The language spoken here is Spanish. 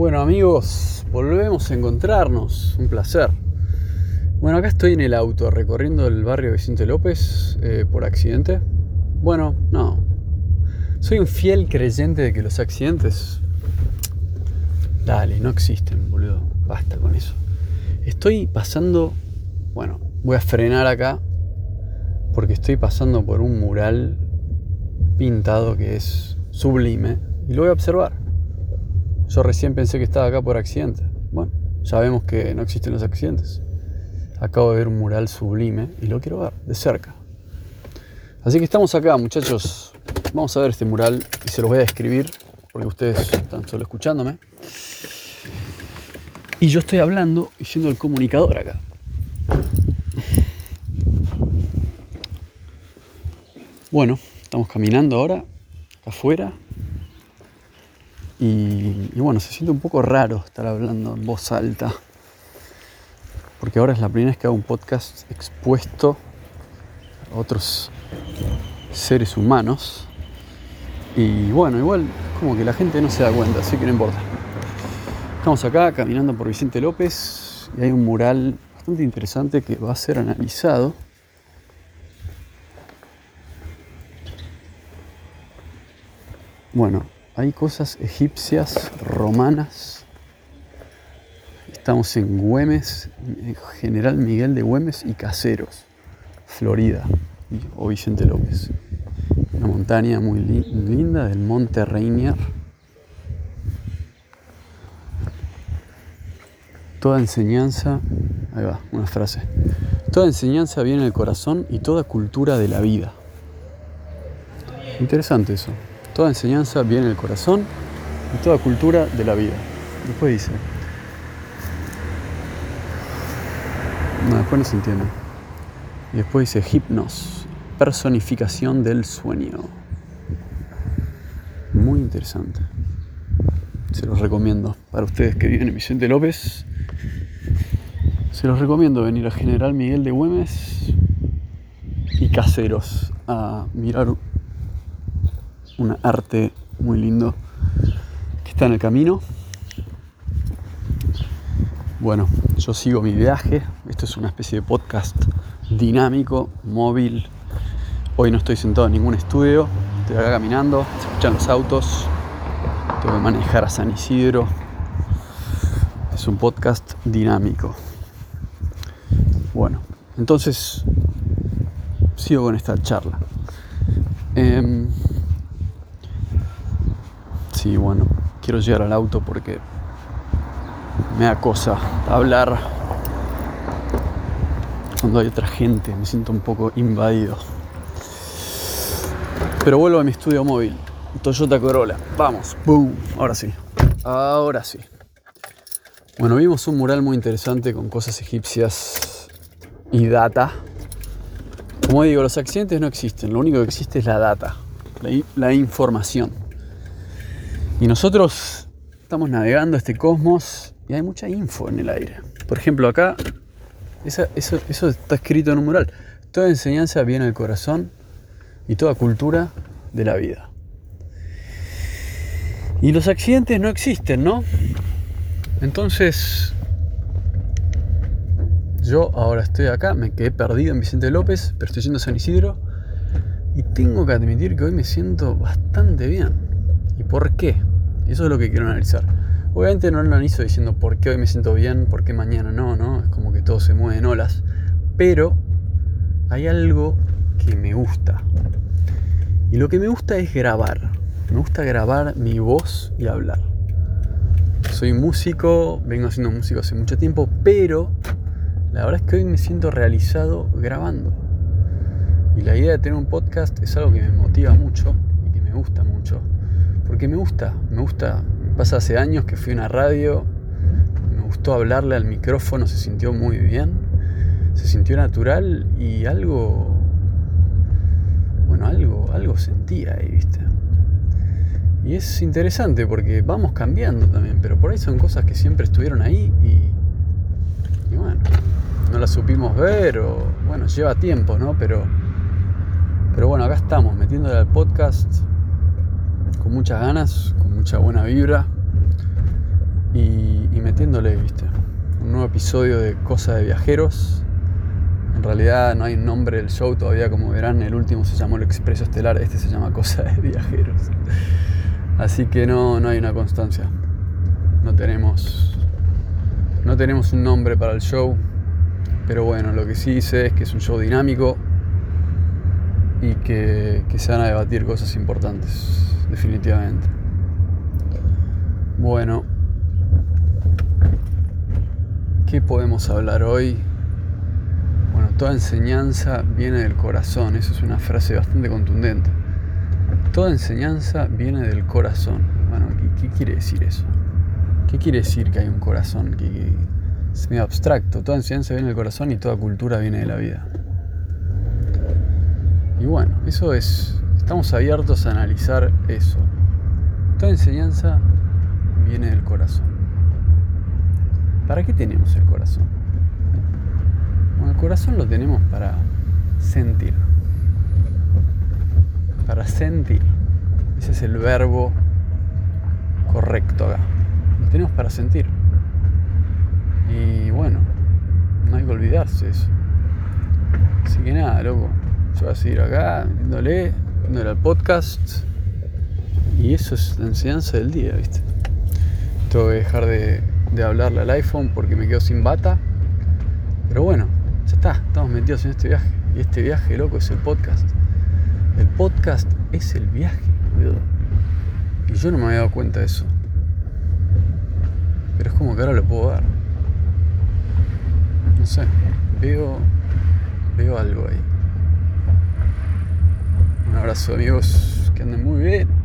Bueno amigos, volvemos a encontrarnos, un placer. Bueno, acá estoy en el auto recorriendo el barrio Vicente López eh, por accidente. Bueno, no. Soy un fiel creyente de que los accidentes... Dale, no existen, boludo. Basta con eso. Estoy pasando... Bueno, voy a frenar acá porque estoy pasando por un mural pintado que es sublime y lo voy a observar. Yo recién pensé que estaba acá por accidente. Bueno, sabemos que no existen los accidentes. Acabo de ver un mural sublime y lo quiero ver de cerca. Así que estamos acá, muchachos. Vamos a ver este mural y se los voy a describir porque ustedes están solo escuchándome. Y yo estoy hablando y siendo el comunicador acá. Bueno, estamos caminando ahora, afuera. Y, bueno, se siente un poco raro estar hablando en voz alta. Porque ahora es la primera vez que hago un podcast expuesto a otros seres humanos. Y bueno, igual como que la gente no se da cuenta, así que no importa. Estamos acá caminando por Vicente López y hay un mural bastante interesante que va a ser analizado. Bueno, hay cosas egipcias, romanas. Estamos en Güemes, General Miguel de Güemes y Caseros, Florida, o Vicente López. Una montaña muy linda del Monte Rainier. Toda enseñanza, ahí va, una frase. Toda enseñanza viene del corazón y toda cultura de la vida. Interesante eso. Toda enseñanza viene del corazón y toda cultura de la vida. Después dice. No, después no se entiende. Y después dice hipnos, personificación del sueño. Muy interesante. Se los recomiendo. Para ustedes que viven en Vicente López, se los recomiendo venir a General Miguel de Güemes y Caseros a mirar un arte muy lindo que está en el camino. Bueno, yo sigo mi viaje. Esto es una especie de podcast dinámico, móvil. Hoy no estoy sentado en ningún estudio. Estoy acá caminando, se escuchan los autos. Tengo que manejar a San Isidro. Es un podcast dinámico. Bueno, entonces sigo con esta charla. Eh, Sí, bueno, quiero llegar al auto porque me da cosa hablar cuando hay otra gente, me siento un poco invadido. Pero vuelvo a mi estudio móvil, Toyota Corolla. Vamos, boom, ahora sí, ahora sí. Bueno, vimos un mural muy interesante con cosas egipcias y data. Como digo, los accidentes no existen, lo único que existe es la data, la, la información. Y nosotros estamos navegando este cosmos y hay mucha info en el aire. Por ejemplo, acá, eso, está escrito en un mural. Toda enseñanza viene del corazón y toda cultura de la vida. Y los accidentes no existen, ¿no? Entonces, yo ahora estoy acá, me quedé perdido en Vicente López, pero estoy yendo a San Isidro y tengo que admitir que hoy me siento bastante bien. ¿Y por qué? Eso es lo que quiero analizar. Obviamente no lo analizo diciendo por qué hoy me siento bien, por qué mañana no, ¿no? Es como que todo se mueve en olas. Pero hay algo que me gusta. Y lo que me gusta es grabar. Me gusta grabar mi voz y hablar. Soy músico, vengo haciendo música hace mucho tiempo, pero la verdad es que hoy me siento realizado grabando. Y la idea de tener un podcast es algo que me motiva mucho y que me gusta mucho porque me gusta, me gusta. Pasa hace años que fui a una radio, me gustó hablarle al micrófono, se sintió muy bien, se sintió natural y algo, bueno, algo, algo sentía ahí, ¿viste? Y es interesante porque vamos cambiando también, pero por ahí son cosas que siempre estuvieron ahí y, y bueno, no las supimos ver o, bueno, lleva tiempo, ¿no? Pero, pero bueno, acá estamos, metiéndole al podcast con muchas ganas, con mucha buena vibra. Y, metiéndole, viste. Un nuevo episodio de Cosa de Viajeros. En realidad no hay nombre del show todavía, como verán. El último se llamó El Expreso Estelar, este se llama Cosa de Viajeros. Así que no, no hay una constancia. No tenemos. No tenemos un nombre para el show. Pero bueno, lo que sí sé es que es un show dinámico y que, que se van a debatir cosas importantes, definitivamente. Bueno, ¿qué podemos hablar hoy? Bueno, toda enseñanza viene del corazón, eso es una frase bastante contundente. Toda enseñanza viene del corazón. Bueno, ¿qué, quiere decir eso? ¿Qué quiere decir que hay un corazón? Que, es medio abstracto. Toda enseñanza viene del corazón y toda cultura viene de la vida. Y bueno, eso es, estamos abiertos a analizar eso. Toda enseñanza viene del corazón. ¿Para qué tenemos el corazón? Bueno, el corazón lo tenemos para sentir. Para sentir. Ese es el verbo correcto acá. Lo tenemos para sentir. Y bueno, no hay que olvidarse eso. Así que nada, loco. Yo voy a seguir acá, metiéndole, metiéndole al podcast. Y eso es la enseñanza del día, ¿viste? Tengo que dejar de, de hablarle al iPhone porque me quedo sin bata. Pero bueno, ya está, estamos metidos en este viaje. Y este viaje, loco, es el podcast. El podcast es el viaje, boludo. Y yo no me había dado cuenta de eso. Pero es como que ahora lo puedo ver. No sé, veo, veo algo ahí. Abrazo amigos, que anden muy bien.